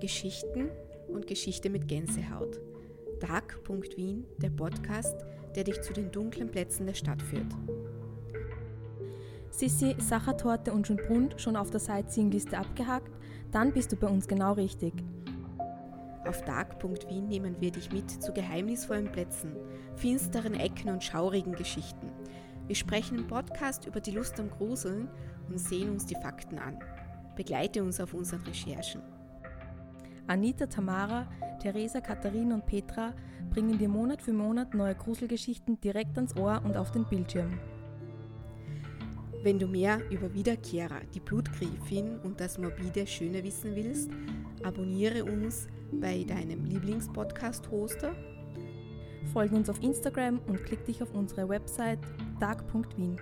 Geschichten und Geschichte mit Gänsehaut. Dark.wien, der Podcast, der dich zu den dunklen Plätzen der Stadt führt. Sissi, Sachertorte und Schönbrunn schon auf der Sightseeing-Liste abgehakt? Dann bist du bei uns genau richtig. Auf Dark.wien nehmen wir dich mit zu geheimnisvollen Plätzen, finsteren Ecken und schaurigen Geschichten. Wir sprechen im Podcast über die Lust am Gruseln und sehen uns die Fakten an. Begleite uns auf unseren Recherchen. Anita, Tamara, Theresa, Katharina und Petra bringen dir Monat für Monat neue Gruselgeschichten direkt ans Ohr und auf den Bildschirm. Wenn du mehr über Wiederkehrer, die Blutgriffin und das morbide Schöne wissen willst, abonniere uns bei deinem Lieblingspodcast-Hoster. Folge uns auf Instagram und klick dich auf unsere Website dark.wien.